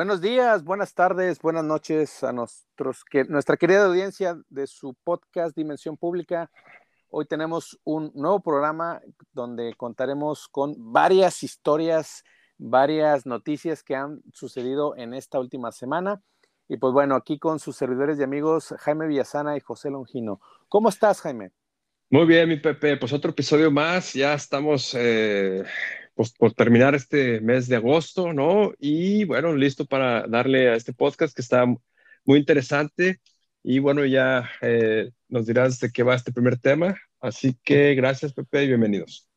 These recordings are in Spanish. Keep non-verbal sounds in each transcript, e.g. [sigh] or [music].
Buenos días, buenas tardes, buenas noches a nuestros, que, nuestra querida audiencia de su podcast Dimensión Pública. Hoy tenemos un nuevo programa donde contaremos con varias historias, varias noticias que han sucedido en esta última semana. Y pues bueno, aquí con sus servidores y amigos Jaime Villasana y José Longino. ¿Cómo estás, Jaime? Muy bien, mi Pepe. Pues otro episodio más. Ya estamos eh, pues, por terminar este mes de agosto, ¿no? Y bueno, listo para darle a este podcast que está muy interesante. Y bueno, ya eh, nos dirás de qué va este primer tema. Así que gracias, Pepe, y bienvenidos.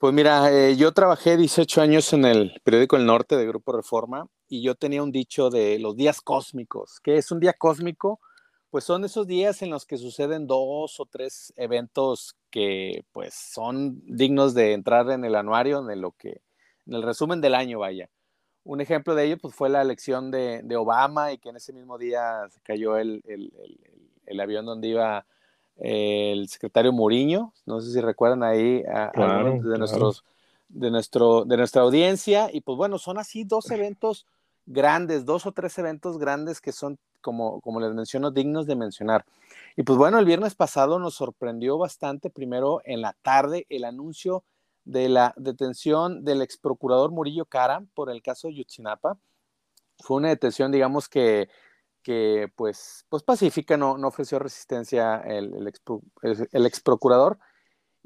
Pues mira, eh, yo trabajé 18 años en el periódico El Norte de Grupo Reforma y yo tenía un dicho de los días cósmicos. ¿Qué es un día cósmico? Pues son esos días en los que suceden dos o tres eventos que pues son dignos de entrar en el anuario, en lo que, en el resumen del año, vaya. Un ejemplo de ello pues fue la elección de, Obama y que en ese mismo día se cayó el, avión donde iba el secretario Muriño, no sé si recuerdan ahí a, de nuestros de nuestro de nuestra audiencia. Y pues bueno, son así dos eventos grandes, dos o tres eventos grandes que son como, como les menciono, dignos de mencionar. Y pues bueno, el viernes pasado nos sorprendió bastante, primero en la tarde, el anuncio de la detención del ex procurador Murillo Cara por el caso Yutzinapa. Fue una detención, digamos que, que pues, pues pacífica, no, no ofreció resistencia el, el, ex, el ex procurador.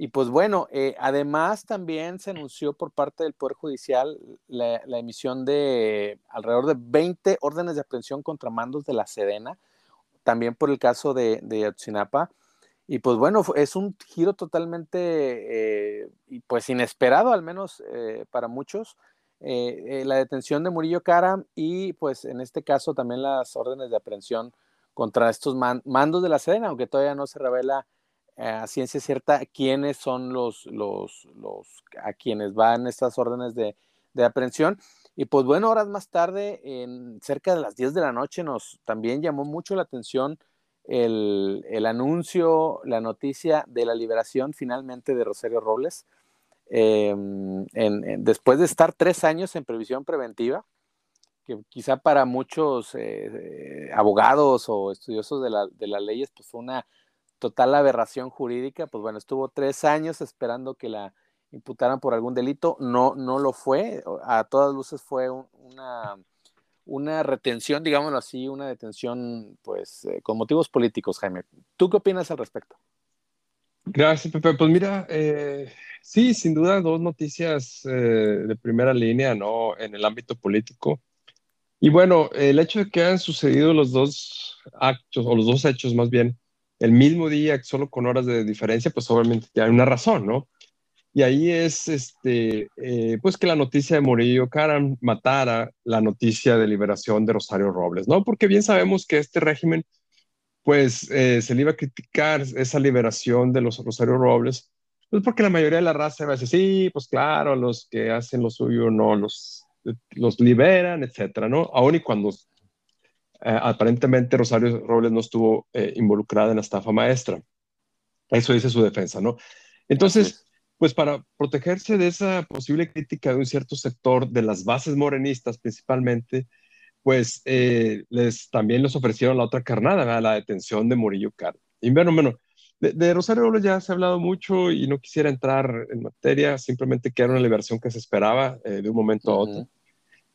Y pues bueno, eh, además también se anunció por parte del Poder Judicial la, emisión de alrededor de 20 órdenes de aprehensión contra mandos de la Sedena, también por el caso de, de Ayotzinapa. Y pues bueno, es un giro totalmente, eh, pues inesperado, al menos eh, para muchos, la detención de Murillo Cara y pues en este caso también las órdenes de aprehensión contra estos mandos de la Sedena, aunque todavía no se revela a ciencia cierta quiénes son los, los, los, a quienes van estas órdenes de, de aprehensión. Y pues bueno, horas más tarde, en cerca de las 10 de la noche, nos también llamó mucho la atención el, el anuncio, la noticia de la liberación finalmente de Rosario Robles, em, después de estar tres años en previsión preventiva, que quizá para muchos eh, abogados o estudiosos de, la, de las leyes, pues fue una total aberración jurídica, pues bueno, estuvo tres años esperando que la imputaran por algún delito, no, no lo fue, a todas luces fue una, una retención, digámoslo así, una detención, pues, eh, con motivos políticos, Jaime. ¿Tú qué opinas al respecto? Gracias, Pepe. Pues mira, eh, sí, sin duda, dos noticias eh, de primera línea, ¿no? En el ámbito político. Y bueno, el hecho de que han sucedido los dos actos, o los dos hechos más bien, el mismo día, solo con horas de diferencia, pues obviamente hay una razón, ¿no? Y ahí es, este, eh, pues que la noticia de Murillo Karam matara la noticia de liberación de Rosario Robles, ¿no? Porque bien sabemos que este régimen, pues eh, se le iba a criticar esa liberación de los Rosario Robles, pues porque la mayoría de la raza va a decir, sí, pues claro, los que hacen lo suyo no los, los liberan, etcétera, ¿no? Aún y cuando eh, aparentemente Rosario Robles no estuvo eh, involucrada en la estafa maestra. Eso dice su defensa, ¿no? Entonces, pues para protegerse de esa posible crítica de un cierto sector de las bases morenistas principalmente, pues eh, les, también les ofrecieron la otra carnada, la detención de Murillo Caro. Y bueno, bueno, de, Rosario Robles ya se ha hablado mucho y no quisiera entrar en materia, simplemente que era una liberación que se esperaba de un momento a otro.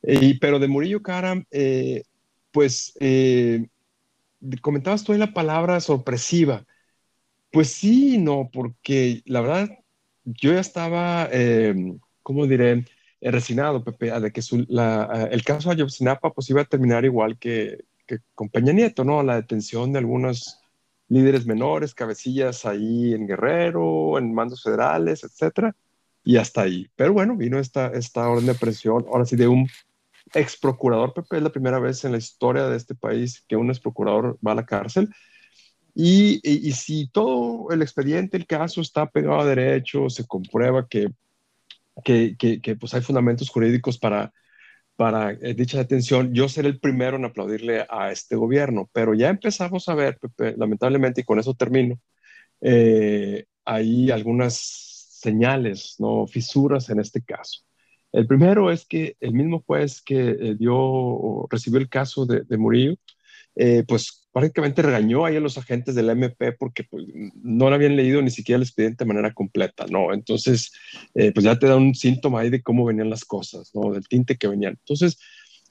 y, pero de Murillo Cara, pues eh, comentabas tú ahí la palabra sorpresiva. Pues sí, no, porque la verdad, yo ya estaba, eh, ¿cómo diré? Resignado, Pepe, de que el caso de Ayotzinapa pues iba a terminar igual que, que, con Peña Nieto, ¿no? La detención de algunos líderes menores, cabecillas ahí en Guerrero, en mandos federales, etcétera, y hasta ahí. Pero bueno, vino esta, esta orden de presión, ahora sí, de un ex procurador, Pepe, es la primera vez en la historia de este país que un ex procurador va a la cárcel. Y, y, si todo el expediente, el caso está pegado a derecho, se comprueba que, que, pues hay fundamentos jurídicos para, para eh, dicha detención, yo seré el primero en aplaudirle a este gobierno. Pero ya empezamos a ver, Pepe, lamentablemente, y con eso termino, eh, hay algunas señales, ¿no? fisuras en este caso. El primero es que el mismo juez que eh, dio o recibió el caso de, de Murillo, eh, pues prácticamente regañó ahí a los agentes del MP porque pues, no lo habían leído ni siquiera el expediente de manera completa, ¿no? Entonces, eh, pues ya te da un síntoma ahí de cómo venían las cosas, ¿no? Del tinte que venían. Entonces,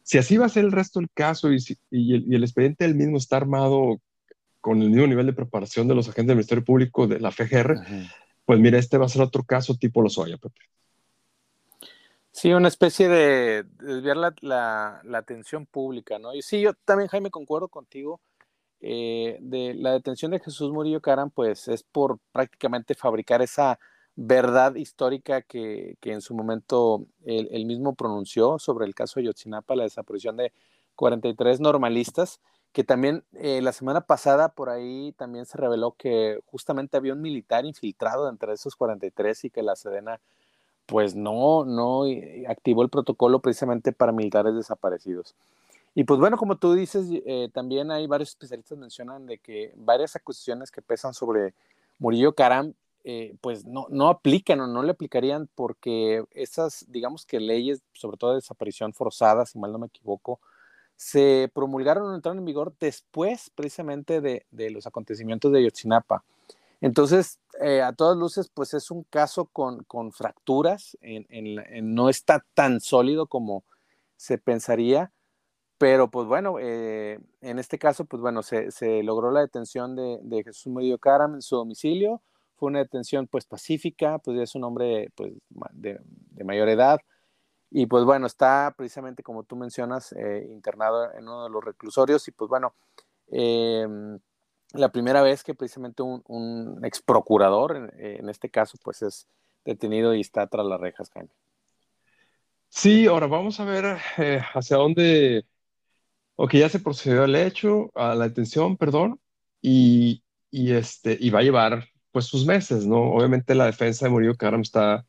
si así va a ser el resto del caso y, y, el, expediente del mismo está armado con el mismo nivel de preparación de los agentes del Ministerio Público de la FGR, pues mira, este va a ser otro caso tipo Lozoya, Pepe. Sí, una especie de desviar la, atención pública, ¿no? Y sí, yo también, Jaime, concuerdo contigo. Eh, de la detención de Jesús Murillo Caram, pues es por prácticamente fabricar esa verdad histórica que, en su momento él, mismo pronunció sobre el caso de Yotzinapa, la desaparición de 43 normalistas, que también eh, la semana pasada por ahí también se reveló que justamente había un militar infiltrado entre esos 43 y que la Sedena pues no, no activó el protocolo precisamente para militares desaparecidos. Y pues bueno, como tú dices, eh, también hay varios especialistas mencionan de que varias acusaciones que pesan sobre Murillo Caram, eh, pues no, no aplican o no le aplicarían porque esas, digamos que leyes, sobre todo de desaparición forzada, si mal no me equivoco, se promulgaron o entraron en vigor después precisamente de, de los acontecimientos de Yotzinapa. Entonces, eh, a todas luces, pues es un caso con, fracturas, no está tan sólido como se pensaría, pero pues bueno, eh, en este caso, pues bueno, se, logró la detención de, Jesús Murillo Caram en su domicilio, fue una detención pues pacífica, pues es un hombre pues, de, mayor edad, y pues bueno, está precisamente como tú mencionas, eh, internado en uno de los reclusorios, y pues bueno, em, la primera vez que precisamente un, ex procurador, en, este caso, pues es detenido y está tras las rejas, Jaime. Sí, ahora vamos a ver eh, hacia dónde, ok, ya se procedió al hecho, a la detención, perdón, y, este, y va a llevar pues sus meses, ¿no? Obviamente la defensa de Murillo Karam está,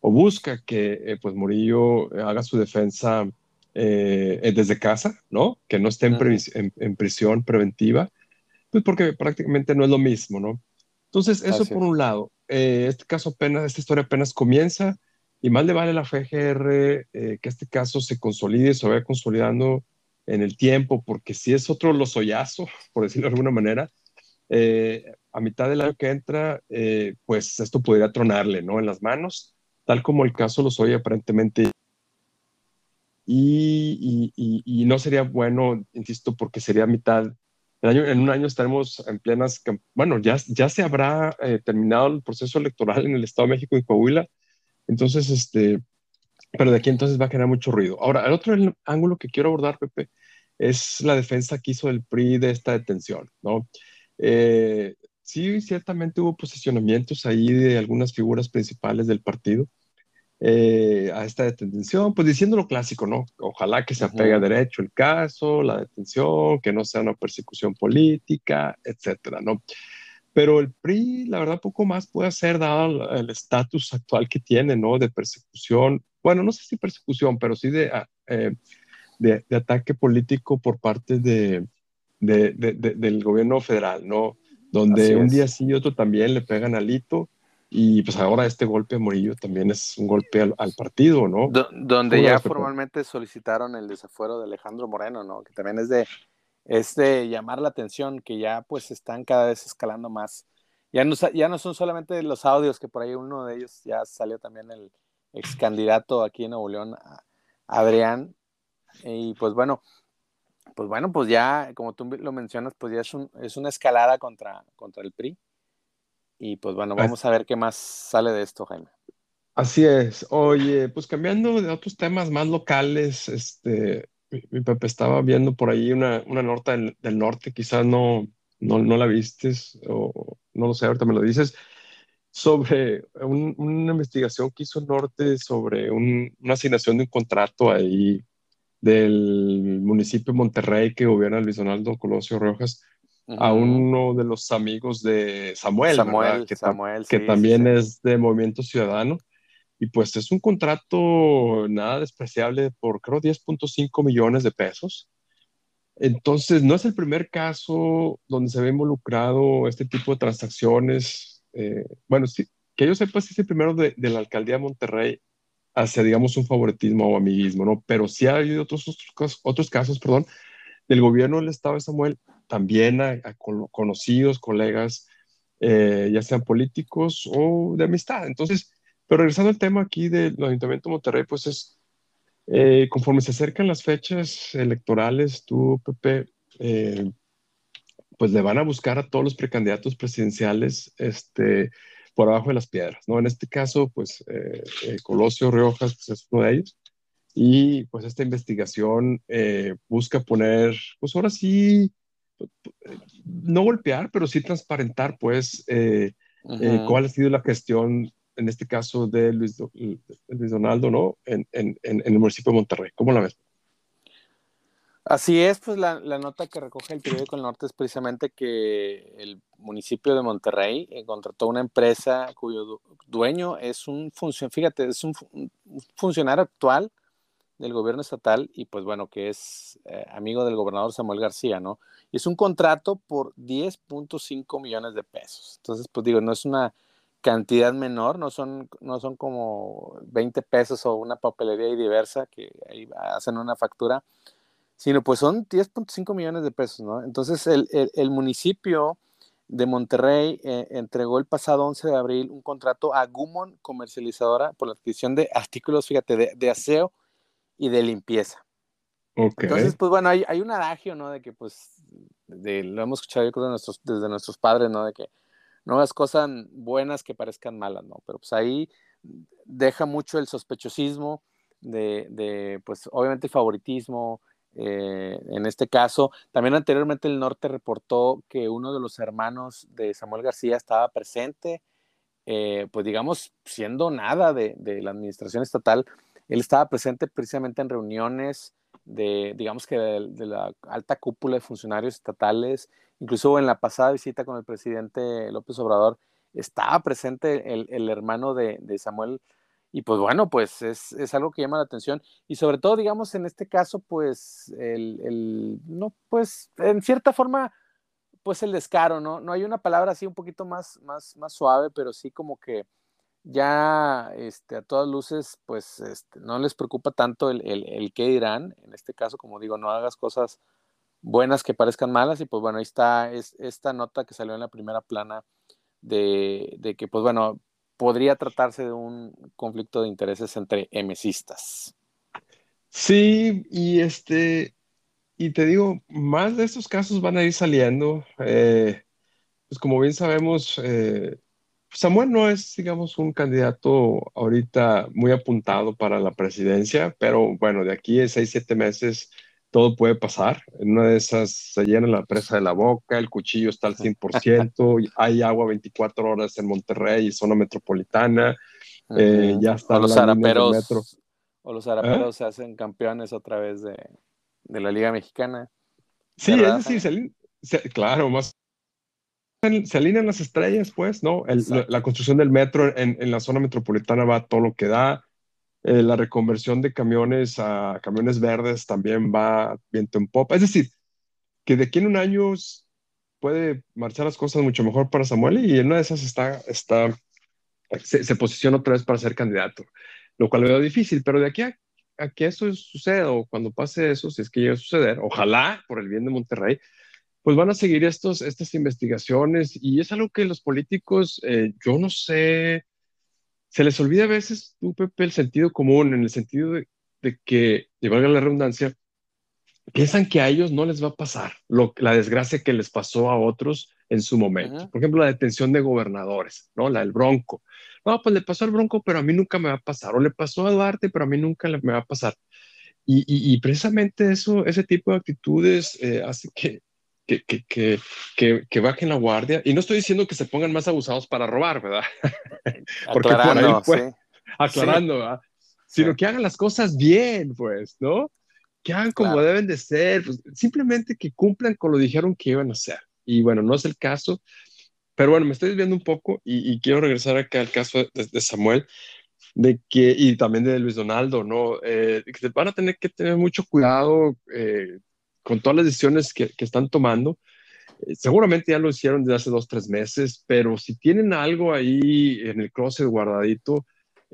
o busca que eh, pues Murillo haga su defensa eh, desde casa, ¿no? Que no esté en prisión preventiva pues porque prácticamente no es lo mismo, ¿no? Entonces, eso por un lado. Eh, este caso apenas, esta historia apenas comienza y más le vale a la FGR eh, que este caso se consolide y se vaya consolidando en el tiempo, porque si es otro lozoyazo, [laughs] por decirlo de alguna manera, eh, a mitad del año que entra, pues esto podría tronarle, ¿no? En las manos, tal como el caso Lozoya aparentemente. Y, y, y, no sería bueno, insisto, porque sería mitad en un año estaremos en plenas, bueno, ya, ya se habrá eh, terminado el proceso electoral en el Estado de México y Coahuila, entonces, este, pero de aquí entonces va a generar mucho ruido. Ahora, el otro ángulo que quiero abordar, Pepe, es la defensa que hizo el PRI de esta detención, ¿no? Eh, sí, ciertamente hubo posicionamientos ahí de algunas figuras principales del partido, eh, a esta detención, pues diciendo lo clásico, ¿no? Ojalá que se apegue a derecho el caso, la detención, que no sea una persecución política, etcétera, ¿no? Pero el PRI, la verdad, poco más puede hacer dado el estatus actual que tiene, ¿no? De persecución, bueno, no sé si persecución, pero sí de, eh, de, ataque político por parte de, del gobierno federal, ¿no? Donde un día sí y otro también le pegan alito y pues ahora este golpe a Murillo también es un golpe al, partido, ¿no? donde ya formalmente solicitaron el desafuero de Alejandro Moreno, ¿no? Que también es de, es de llamar la atención, que ya pues están cada vez escalando más. Ya no, ya no son solamente los audios, que por ahí uno de ellos ya salió también el ex candidato aquí en Nuevo León, Adrián. Y pues bueno, pues bueno, pues ya, como tú lo mencionas, pues ya es, un, es una escalada contra, contra el PRI. Y pues bueno, vamos a ver qué más sale de esto, Jaime. Así es. Oye, pues cambiando de otros temas más locales, este, mi, papá estaba viendo por ahí una, una nota del, norte, quizás no, no, no, la vistes o no lo sé, ahorita me lo dices, sobre una investigación que hizo el norte sobre una asignación de un contrato ahí del municipio de Monterrey que gobierna Luis Donaldo Colosio Rojas a uno de los amigos de Samuel, Samuel que, Samuel, que también es de Movimiento Ciudadano. Y pues es un contrato nada despreciable por creo 10.5 millones de pesos. Entonces, no es el primer caso donde se ve involucrado este tipo de transacciones. Eh, bueno, sí, que yo sepa, es el primero de, de, la alcaldía de Monterrey hacia, digamos, un favoritismo o amiguismo, ¿no? Pero sí ha habido otros, otros, otros casos, perdón, del gobierno del Estado de Samuel, también a, conocidos, colegas, eh, ya sean políticos o de amistad. Entonces, pero regresando al tema aquí del Ayuntamiento de Monterrey, pues es, eh, conforme se acercan las fechas electorales, tú, Pepe, eh, pues le van a buscar a todos los precandidatos presidenciales este, por abajo de las piedras, ¿no? En este caso, pues eh, eh, Colosio Riojas pues, es uno de ellos. Y pues esta investigación eh, busca poner, pues ahora sí, no golpear, pero sí transparentar, pues, cuál ha sido la gestión, en este caso de Luis, Luis Donaldo, ¿no? En, en, en, el municipio de Monterrey. ¿Cómo la ves? Así es, pues la, nota que recoge el periódico El Norte es precisamente que el municipio de Monterrey eh, contrató una empresa cuyo dueño es un funcionario, fíjate, es un, funcionario actual del gobierno estatal y pues bueno, que es eh, amigo del gobernador Samuel García, ¿no? Y es un contrato por 10.5 millones de pesos. Entonces, pues digo, no es una cantidad menor, no son, no son como 20 pesos o una papelería y diversa que ahí hacen una factura sino pues son 10.5 millones de pesos, ¿no? Entonces el, municipio de Monterrey eh, entregó el pasado 11 de abril un contrato a Gumon Comercializadora por la adquisición de artículos, fíjate, de, aseo y de limpieza. Okay. Entonces, pues bueno, hay, un adagio, ¿no? De que pues, lo hemos escuchado yo creo nuestros, desde nuestros padres, ¿no? De que no hagas cosas buenas que parezcan malas, ¿no? Pero pues ahí deja mucho el sospechosismo de, de pues obviamente el favoritismo, eh, en este caso, también anteriormente el norte reportó que uno de los hermanos de Samuel García estaba presente, eh, pues digamos, siendo nada de, la administración estatal, él estaba presente precisamente en reuniones de, digamos que de, la alta cúpula de funcionarios estatales, incluso en la pasada visita con el presidente López Obrador, estaba presente el, hermano de, Samuel y pues bueno, pues es, algo que llama la atención. Y sobre todo, digamos, en este caso, pues el, no, pues en cierta forma, pues el descaro, ¿no? No hay una palabra así un poquito más, más, más suave, pero sí como que ya este, a todas luces, pues este, no les preocupa tanto el, el, qué dirán. En este caso, como digo, no hagas cosas buenas que parezcan malas. Y pues bueno, ahí está es, esta nota que salió en la primera plana de, de que, pues bueno, podría tratarse de un conflicto de intereses entre emesistas. Sí, y este, y te digo, más de estos casos van a ir saliendo. Eh, pues como bien sabemos, eh, Samuel no es, digamos, un candidato ahorita muy apuntado para la presidencia, pero bueno, de aquí a seis, siete meses todo puede pasar. En una de esas se llena la presa de la boca, el cuchillo está al 100%, [laughs] hay agua 24 horas en Monterrey y zona metropolitana. Eh, ya está o los araperos, o los araperos se hacen campeones otra vez de, la Liga Mexicana. Sí, es decir, claro, más se alinean las estrellas, pues, ¿no? la, construcción del metro en, en, la zona metropolitana va todo lo que da. Eh, la reconversión de camiones a camiones verdes también va viento en popa. Es decir, que de aquí en un año puede marchar las cosas mucho mejor para Samuel y en una de esas está, está se, posiciona otra vez para ser candidato, lo cual veo difícil, pero de aquí a, que eso suceda o cuando pase eso, si es que llega a suceder, ojalá por el bien de Monterrey, pues van a seguir estos, estas investigaciones y es algo que los políticos, eh, yo no sé se les olvida a veces, tú, Pepe, el sentido común, en el sentido de, que, y valga la redundancia, piensan que a ellos no les va a pasar lo, la desgracia que les pasó a otros en su momento. Por ejemplo, la detención de gobernadores, ¿no? La del Bronco. No, pues le pasó al Bronco, pero a mí nunca me va a pasar. O le pasó a Duarte, pero a mí nunca me va a pasar. Y, precisamente eso, ese tipo de actitudes eh, hace que, que, que, que, que, bajen la guardia. Y no estoy diciendo que se pongan más abusados para robar, ¿verdad? [laughs] Porque aclarando, por ahí, aclarando, ¿verdad? Sino que hagan las cosas bien, pues, ¿no? Que hagan como deben de ser, pues, simplemente que cumplan con lo dijeron que iban a hacer. Y bueno, no es el caso, pero bueno, me estoy desviando un poco y, quiero regresar acá al caso de, Samuel, de que, y también de Luis Donaldo, ¿no? Eh, que van a tener que tener mucho cuidado eh, con todas las decisiones que, están tomando. Eh, seguramente ya lo hicieron desde hace dos, tres meses, pero si tienen algo ahí en el closet guardadito,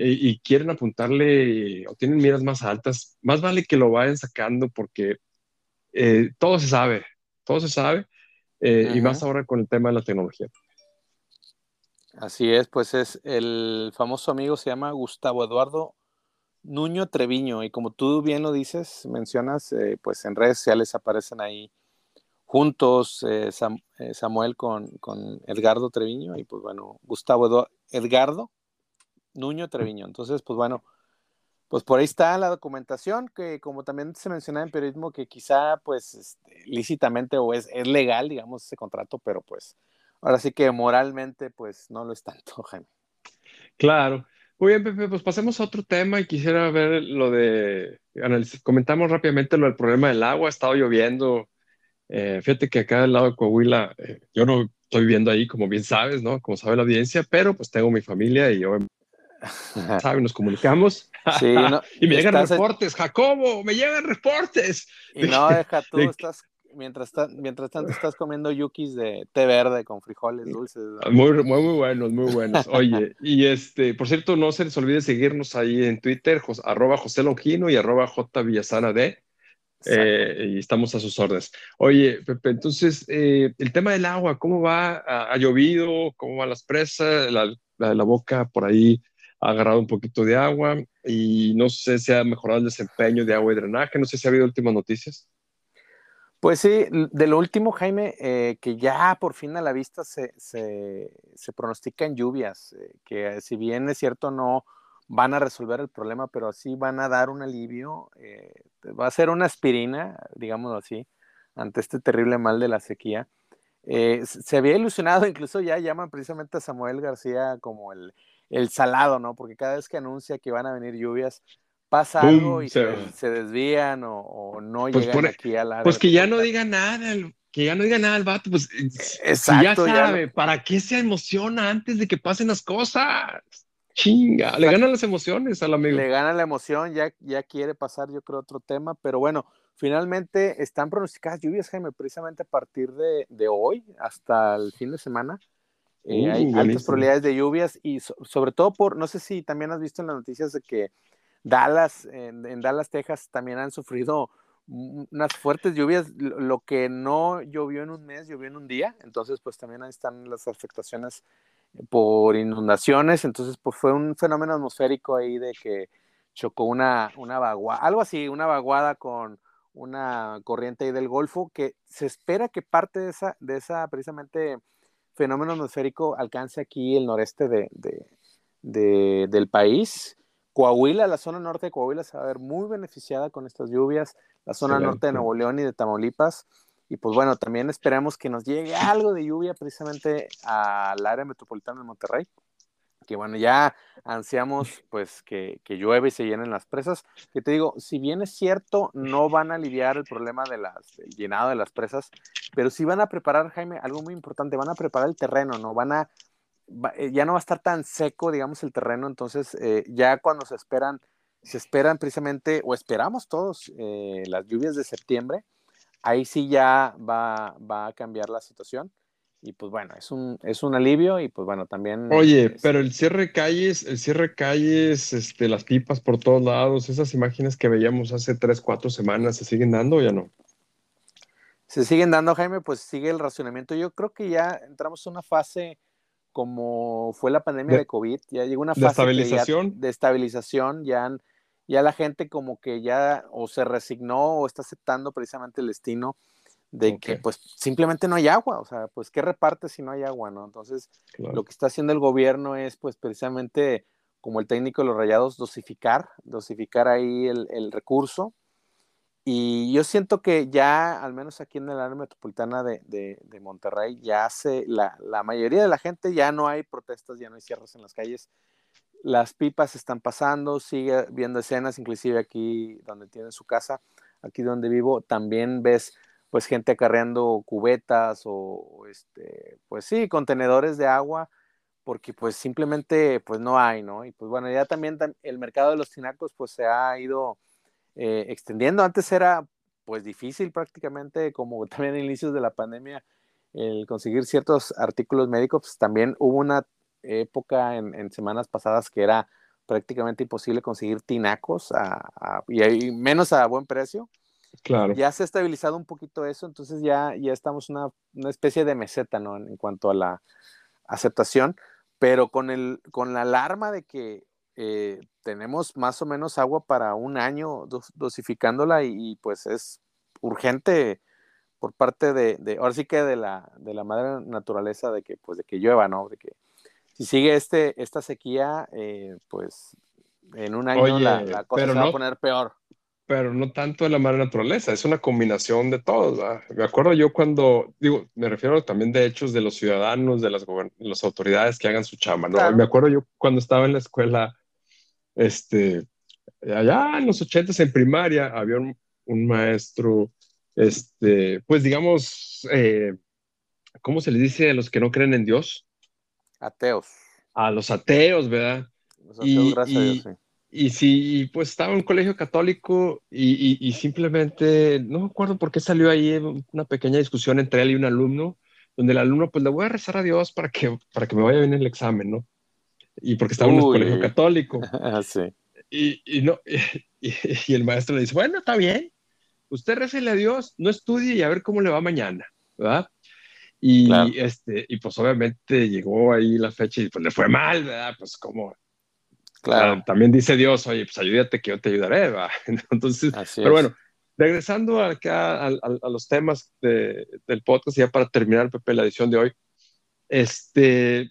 y quieren apuntarle o tienen miras más altas, más vale que lo vayan sacando porque eh, todo se sabe, todo se sabe, eh, y más ahora con el tema de la tecnología. Así es, pues es el famoso amigo se llama Gustavo Eduardo Nuño Treviño, y como tú bien lo dices, mencionas, eh, pues en redes sociales aparecen ahí juntos Samuel con, con, Edgardo Treviño, y pues bueno, Gustavo Edgardo Nuño Treviño. Entonces, pues bueno, pues por ahí está la documentación, que como también se menciona en periodismo, que quizá pues este, lícitamente o es, es legal, digamos, ese contrato, pero pues ahora sí que moralmente pues no lo es tanto, [laughs] Jaime. Claro. Muy bien, Pepe, pues pasemos a otro tema y quisiera ver lo de, comentamos rápidamente lo del problema del agua, ha estado lloviendo, eh, fíjate que acá del lado de Coahuila, eh, yo no estoy viviendo ahí, como bien sabes, ¿no? Como sabe la audiencia, pero pues tengo mi familia y yo [laughs] ¿sabe? Nos comunicamos. Sí, [laughs] y me llegan reportes, Jacobo, me llegan reportes. Y no, deja tú, [laughs] estás, mientras, [laughs] mientras tanto estás comiendo yukis de té verde con frijoles dulces. Muy, muy, muy buenos, muy buenos. Oye, y este, por cierto, no se les olvide seguirnos ahí en Twitter, arroba José Longino y arroba J Villasana D. Eh, y estamos a sus órdenes. Oye, Pepe, entonces, eh, el tema del agua, ¿cómo va? ¿Ha, llovido? ¿Cómo van las presas? La, la, la, boca por ahí ha agarrado un poquito de agua y no sé si ha mejorado el desempeño de agua y drenaje, no sé si ha habido últimas noticias. Pues sí, de lo último, Jaime, eh, que ya por fin a la vista se, se, pronostican lluvias, eh, que si bien es cierto no van a resolver el problema, pero sí van a dar un alivio, eh, va a ser una aspirina, digámoslo así, ante este terrible mal de la sequía. se había ilusionado, [laughs] incluso ya llaman precisamente a Samuel García como el, el salado, ¿no? Porque cada vez que anuncia que van a venir lluvias, pasa algo y se, desvían o, no pues llegan aquí a la... Pues que ya no diga nada, que ya no diga nada el vato, pues Exacto, ya sabe, ¿para qué se emociona antes de que pasen las cosas? Chinga, le ganan las emociones al amigo. Le gana la emoción, ya, ya quiere pasar yo creo otro tema, pero bueno, finalmente están pronosticadas lluvias, Jaime, precisamente a partir de, de hoy hasta el fin de semana. Eh, hay uh, altas probabilidades de lluvias y sobre todo por, no sé si también has visto en las noticias de que Dallas, en, Dallas, Texas, también han sufrido unas fuertes lluvias, lo que no llovió en un mes, llovió en un día, entonces pues también ahí están las afectaciones por inundaciones, entonces pues fue un fenómeno atmosférico ahí de que chocó una, una vaguada, algo así, una vaguada con una corriente ahí del Golfo, que se espera que parte de esa, de esa precisamente fenómeno atmosférico alcance aquí el noreste de, del país. Coahuila, la zona norte de Coahuila se va a ver muy beneficiada con estas lluvias, la zona norte de Nuevo León y de Tamaulipas. Y pues bueno, también esperamos que nos llegue algo de lluvia precisamente al área metropolitana de Monterrey que bueno, ya ansiamos pues que, llueve y se llenen las presas, que te digo, si bien es cierto, no van a aliviar el problema de del llenado de las presas, pero sí van a preparar, Jaime, algo muy importante, van a preparar el terreno, ¿no? Van a, eh, ya no va a estar tan seco, digamos, el terreno, entonces eh, ya cuando se esperan, se esperan precisamente, o esperamos todos, eh, las lluvias de septiembre, ahí sí ya va, va a cambiar la situación y pues bueno, es un, es un alivio y pues bueno, también... Oye, pero el cierre calles, el cierre calles, este, las pipas por todos lados, esas imágenes que veíamos hace tres, cuatro semanas, ¿se siguen dando o ya no? Se siguen dando, Jaime, pues sigue el racionamiento. Yo creo que ya entramos en una fase como fue la pandemia de, COVID, ya llegó una fase de estabilización. de estabilización, ya, ya la gente como que ya o se resignó o está aceptando precisamente el destino de que pues simplemente no hay agua, o sea, pues qué reparte si no hay agua, ¿no? Entonces, lo que está haciendo el gobierno es pues precisamente como el técnico de los rayados, dosificar, dosificar ahí el, recurso. Y yo siento que ya, al menos aquí en el área metropolitana de, de, Monterrey, ya hace, la, la, mayoría de la gente ya no hay protestas, ya no hay cierres en las calles. Las pipas están pasando, sigue viendo escenas, inclusive aquí donde tiene su casa, aquí donde vivo, también ves pues gente acarreando cubetas o, este, pues sí, contenedores de agua, porque pues simplemente pues no hay, ¿no? Y pues bueno, ya también el mercado de los tinacos pues se ha ido eh, extendiendo. Antes era pues difícil prácticamente, como [laughs] también en inicios de la pandemia, el conseguir ciertos artículos médicos, pues también hubo una época en, en semanas pasadas que era prácticamente imposible conseguir tinacos y, menos a buen precio. Claro. Ya se ha estabilizado un poquito eso, entonces ya, ya estamos una, una especie de meseta, ¿no? En, cuanto a la aceptación, pero con, el, con la alarma de que eh, tenemos más o menos agua para un año dosificándola y, pues es urgente por parte de, de, ahora sí que de la, de la madre naturaleza de que pues de que llueva, ¿no? De que si sigue este, esta sequía, eh, pues en un año la, cosa se va a poner peor. Pero no tanto de la madre naturaleza, es una combinación de todos. Me acuerdo yo cuando, digo, me refiero también de hechos de los ciudadanos, de las, las autoridades que hagan su chamba, ¿no? Me acuerdo yo cuando estaba en la escuela, este, allá en los ochentas en primaria, había un, maestro, este, pues digamos, eh, ¿cómo se le dice a los que no creen en Dios? Ateos. A los ateos, ¿verdad? Los ateos, y, gracias a Dios, sí. Y sí, pues estaba en un colegio católico y, simplemente, no me acuerdo por qué salió ahí una pequeña discusión entre él y un alumno, donde el alumno, pues le voy a rezar a Dios para que, para que me vaya bien el examen, ¿no? Y porque estaba en un colegio católico. [laughs] Ah, sí. Y, y no, [laughs] y, el maestro le dice, bueno, está bien, usted recele a Dios, no estudie y a ver cómo le va mañana, ¿verdad? Y, este, y pues obviamente llegó ahí la fecha y pues le fue mal, ¿verdad? Pues como... Claro. También dice Dios, oye, pues ayúdate que yo te ayudaré, ¿verdad? [laughs] Entonces, pero bueno, regresando acá a, a, los temas de, del podcast, ya para terminar, Pepe, la edición de hoy, este,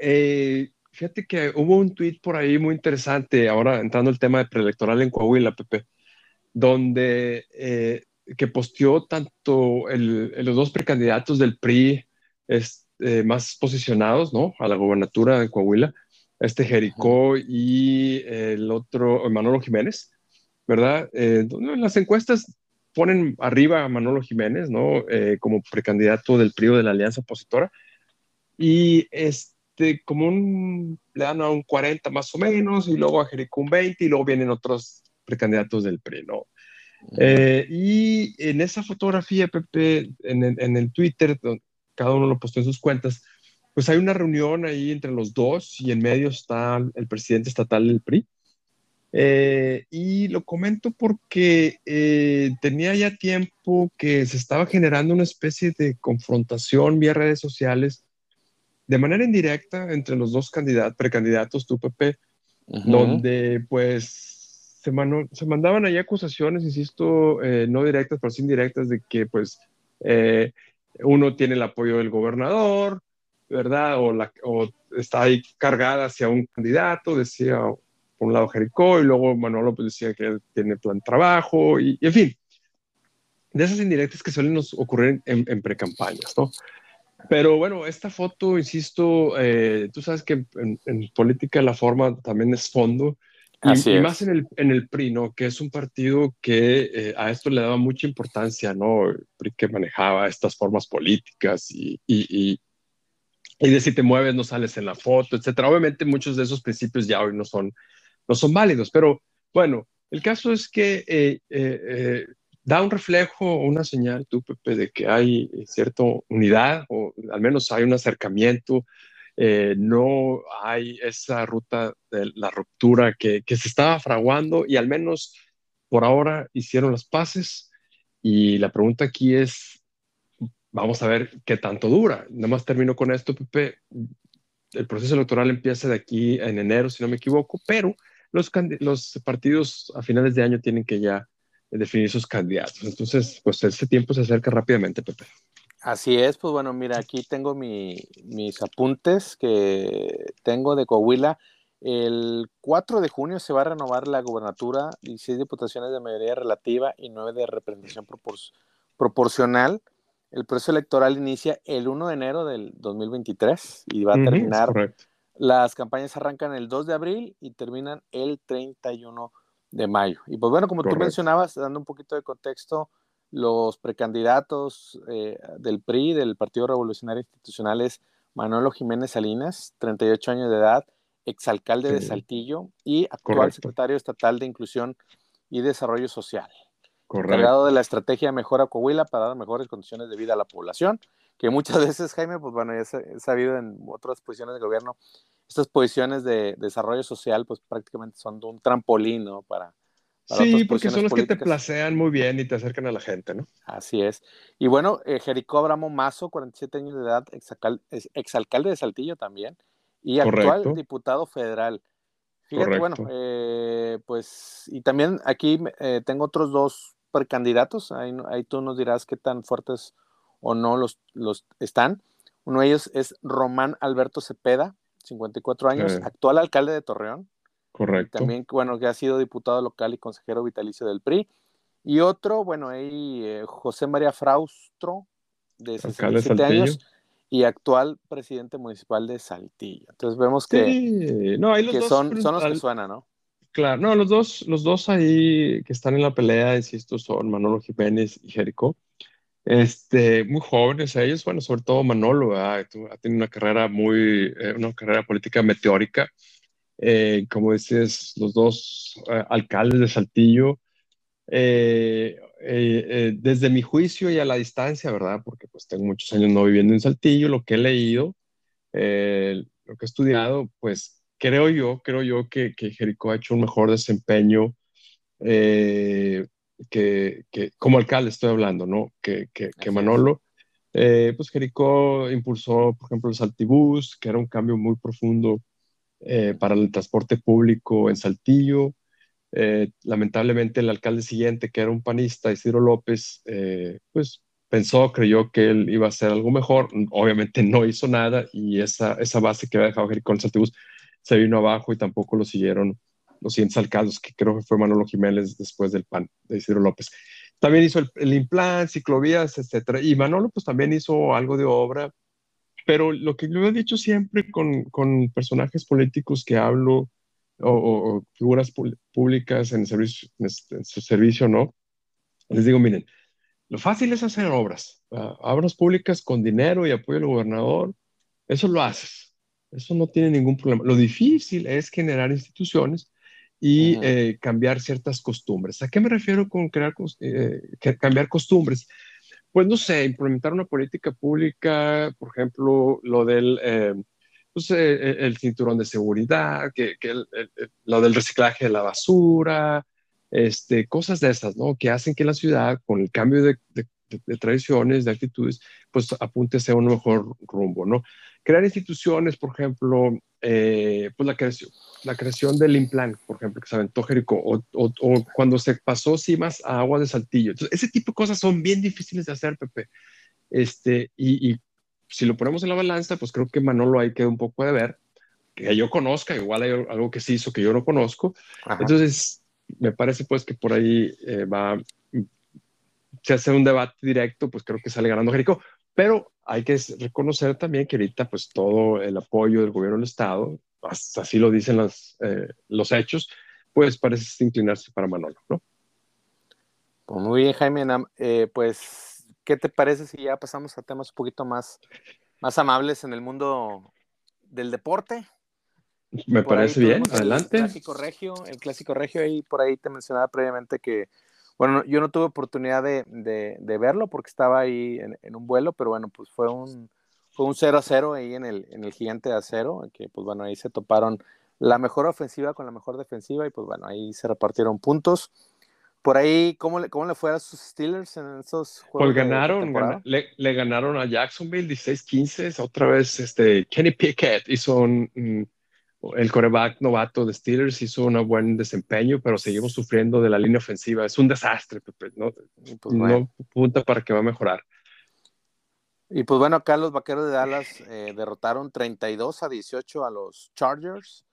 eh, fíjate que hubo un tweet por ahí muy interesante, ahora entrando el tema de preelectoral en Coahuila, Pepe, donde eh, que posteó tanto los dos precandidatos del PRI este, más posicionados, ¿no? A la gobernatura de Coahuila, este Jericó y el otro, Manolo Jiménez, ¿verdad? Eh, en las encuestas ponen arriba a Manolo Jiménez, ¿no? Eh, como precandidato del PRI o de la alianza opositora. Y este, como un, le dan a un 40 más o menos, y luego a Jericó un 20, y luego vienen otros precandidatos del PRI, ¿no? Eh, y en esa fotografía, Pepe, en, el Twitter, cada uno lo postó en sus cuentas, pues hay una reunión ahí entre los dos y en medio está el presidente estatal del PRI. Eh, y lo comento porque eh, tenía ya tiempo que se estaba generando una especie de confrontación vía redes sociales de manera indirecta entre los dos candidatos, precandidatos, tú, Pepe, donde pues se, mandaban ahí acusaciones, insisto, eh, no directas, pero sí indirectas, de que pues eh, uno tiene el apoyo del gobernador, ¿verdad? O, la, o está ahí cargada hacia un candidato, decía por un lado Jericó, y luego Manuel López decía que tiene plan trabajo, y, en fin, de esas indirectas que suelen nos ocurrir en, en precampañas, ¿no? Pero bueno, esta foto, insisto, eh, tú sabes que en, en, política la forma también es fondo, y, más en el, en el PRI, ¿no? Que es un partido que eh, a esto le daba mucha importancia, ¿no? El PRI que manejaba estas formas políticas y, y, y, de si te mueves no sales en la foto, etcétera. Obviamente muchos de esos principios ya hoy no son, no son válidos, pero bueno, el caso es que eh, eh, da un reflejo, una señal, tú, Pepe, de que hay cierta unidad o al menos hay un acercamiento eh, no hay esa ruta de la ruptura que, se estaba fraguando y al menos por ahora hicieron las paces. Y la pregunta aquí es, vamos a ver qué tanto dura. Nada más termino con esto, Pepe. El proceso electoral empieza de aquí en enero, si no me equivoco, pero los partidos a finales de año tienen que ya definir sus candidatos. Entonces, pues ese tiempo se acerca rápidamente, Pepe. Así es, pues bueno, mira, aquí tengo mis apuntes que tengo de Coahuila. El 4 de junio se va a renovar la gubernatura, 16 diputaciones de mayoría relativa y 9 de representación proporcional. El proceso electoral inicia el 1 de enero del 2023 y va a terminar. las campañas arrancan el 2 de abril y terminan el 31 de mayo. Y pues bueno, como tú mencionabas, dando un poquito de contexto, los precandidatos eh, del PRI, del Partido Revolucionario Institucional, es Manolo Jiménez Salinas, 38 años de edad, exalcalde de Saltillo y actual secretario estatal de Inclusión y Desarrollo Social. Correcto. Encargado de la estrategia Mejora Coahuila para dar mejores condiciones de vida a la población. Que muchas [laughs] veces, Jaime, pues bueno, ya he sabido en otras posiciones de gobierno, estas posiciones de desarrollo social, pues prácticamente son un trampolín, ¿no? Para, sí, porque son los que te placean muy bien y te acercan a la gente, ¿no? Así es. Y bueno, eh, Jericó Abramo Mazo, 47 años de edad, exalcalde de Saltillo también, y actual diputado federal. Fíjate, bueno, eh, pues, y también aquí eh, tengo otros dos precandidatos, ahí, ahí tú nos dirás qué tan fuertes o no los, los están. Uno de ellos es Román Alberto Cepeda, 54 años, actual alcalde de Torreón. Correcto. También, bueno, que ha sido diputado local y consejero vitalicio del PRI. Y otro, bueno, ahí eh, José María Fraustro, de 67 años, y actual presidente municipal de Saltillo. Entonces vemos que, no, los que son, son los que suenan, ¿no? Claro, no, los dos, los dos ahí que están en la pelea, insisto, son Manolo Jiménez y Jericó. Este, muy jóvenes ellos, bueno, sobre todo Manolo, ha tenido una carrera muy, eh, una carrera política meteórica. Eh, como dices, los dos eh, alcaldes de Saltillo, desde mi juicio y a la distancia, ¿verdad? Porque pues tengo muchos años no viviendo en Saltillo, lo que he leído, lo que he estudiado, pues creo yo, creo yo que, que Jericó ha hecho un mejor desempeño que, como alcalde estoy hablando, ¿no? Que, que, Manolo, eh, pues Jericó impulsó, por ejemplo, el Saltibús, que era un cambio muy profundo eh, para el transporte público en Saltillo. Eh, lamentablemente el alcalde siguiente, que era un panista, Isidro López, pues pensó, creyó que él iba a hacer algo mejor. Obviamente no hizo nada y esa, esa base que había dejado Jericó en Saltibús se vino abajo y tampoco lo siguieron los siguientes alcaldes, que creo que fue Manolo Jiménez después del PAN, de Isidro López. También hizo el, el ciclovías, etcétera. Y Manolo, pues también hizo algo de obra. Pero lo que yo he dicho siempre con, con personajes políticos que hablo o, figuras públicas en, servicio, en, su servicio, ¿no? Les digo, miren, lo fácil es hacer obras, obras públicas con dinero y apoyo del gobernador, eso lo haces, eso no tiene ningún problema. Lo difícil es generar instituciones y eh, cambiar ciertas costumbres. ¿A qué me refiero con crear, eh, cambiar costumbres? Pues no sé, implementar una política pública, por ejemplo, lo del eh, pues, el cinturón de seguridad, que, lo del reciclaje de la basura, este, cosas de esas, ¿no? Que hacen que la ciudad, con el cambio de, de tradiciones, de actitudes, pues apunte hacia un mejor rumbo, ¿no? Crear instituciones, por ejemplo, eh, pues la creación, la creación del implant, por ejemplo, que se aventó Jerico, o, o, cuando se pasó cimas a agua de saltillo. Entonces, ese tipo de cosas son bien difíciles de hacer, Pepe. Este, y, y si lo ponemos en la balanza, pues creo que Manolo ahí queda un poco de ver, que yo conozca, igual hay algo que se hizo que yo no conozco. Entonces, me parece pues que por ahí eh, va, si hace un debate directo, pues creo que sale ganando Jerico, pero hay que reconocer también que ahorita pues todo el apoyo del gobierno del Estado, así lo dicen los, eh, los hechos, pues parece inclinarse para Manolo, ¿no? Pues muy bien, Jaime. Eh, pues, ¿qué te parece si ya pasamos a temas un poquito más, más amables en el mundo del deporte? Me parece bien, adelante. El clásico regio, el clásico regio ahí por ahí te mencionaba previamente que bueno, yo no tuve oportunidad de, de, verlo porque estaba ahí en, un vuelo, pero bueno, pues fue un, fue un 0 a 0 ahí en el, en el gigante de acero, que pues bueno, ahí se toparon la mejor ofensiva con la mejor defensiva y pues bueno, ahí se repartieron puntos. Por ahí, ¿cómo le, cómo le fue a sus Steelers en esos juegos? Pues ganaron, le, le, ganaron a Jacksonville 16-15, otra vez este, Kenny Pickett hizo un el coreback novato de Steelers hizo un buen desempeño, pero seguimos sufriendo de la línea ofensiva. Es un desastre, Pepe. No, pues no punta para que va a mejorar. Y pues bueno, acá los vaqueros de Dallas eh, derrotaron 32 a 18 a los Chargers.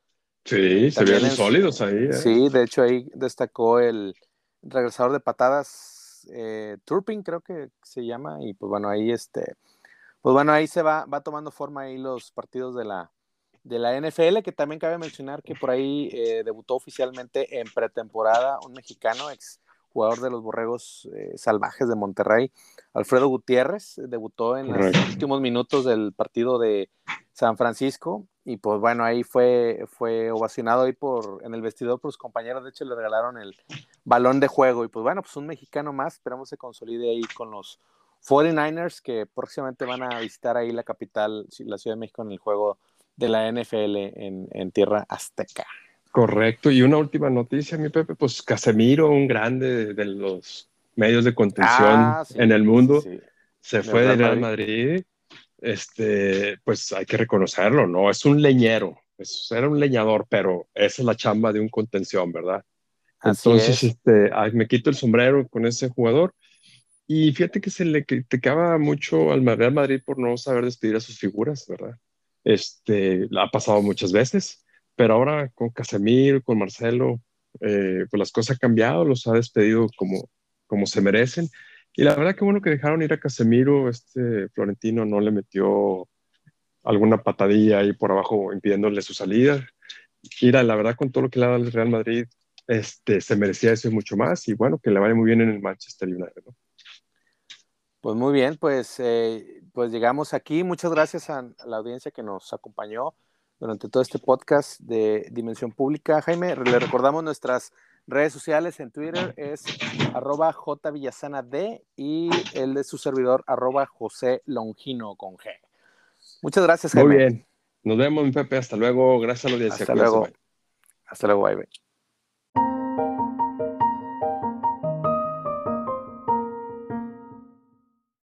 Sí, se vieron sólidos ahí. ¿eh? Sí, de hecho ahí destacó el regresador de patadas, eh, Turpin, creo que se llama. Y pues bueno, ahí este, pues bueno, ahí se va, va tomando forma ahí los partidos de la, de la NFL, que también cabe mencionar que por ahí eh, debutó oficialmente en pretemporada un mexicano, ex jugador de los Borregos eh, Salvajes de Monterrey, Alfredo Gutiérrez, debutó en los últimos minutos del partido de San Francisco y pues bueno, ahí fue, fue ovacionado ahí por, en el vestidor por sus compañeros, de hecho le regalaron el balón de juego y pues bueno, pues un mexicano más, esperamos se consolide ahí con los 49ers que próximamente van a visitar ahí la capital, la Ciudad de México, en el juego de la NFL en, tierra azteca. Correcto. Y una última noticia, mi Pepe, pues Casemiro, un grande de, los medios de contención ah, en el mundo, se fue de Real Madrid. Este, pues hay que reconocerlo, ¿no? Es un leñero, era un leñador, pero esa es la chamba de un contención, ¿verdad? Entonces, este, me quito el sombrero con ese jugador. Y fíjate que se le criticaba mucho al Real Madrid por no saber despedir a sus figuras, ¿verdad? Este, ha pasado muchas veces, pero ahora con Casemiro, con Marcelo, eh, pues las cosas han cambiado, los ha despedido como, como se merecen. Y la verdad que bueno que dejaron ir a Casemiro, este Florentino no le metió alguna patadilla ahí por abajo impidiéndole su salida. Mira, la verdad con todo lo que le ha dado el Real Madrid, este, se merecía eso mucho más. Y bueno, que le vaya muy bien en el Manchester United, ¿no? Pues muy bien, pues, eh, pues llegamos aquí. Muchas gracias a, la audiencia que nos acompañó durante todo este podcast de Dimensión Pública. Jaime, le recordamos nuestras redes sociales en Twitter es arroba jvillasanad y el de su servidor arroba José Longino con G. Muchas gracias, Jaime. Muy bien. Nos vemos, mi Pepe. Hasta luego. Gracias a la audiencia. Hasta luego. Hasta luego, bye, bye.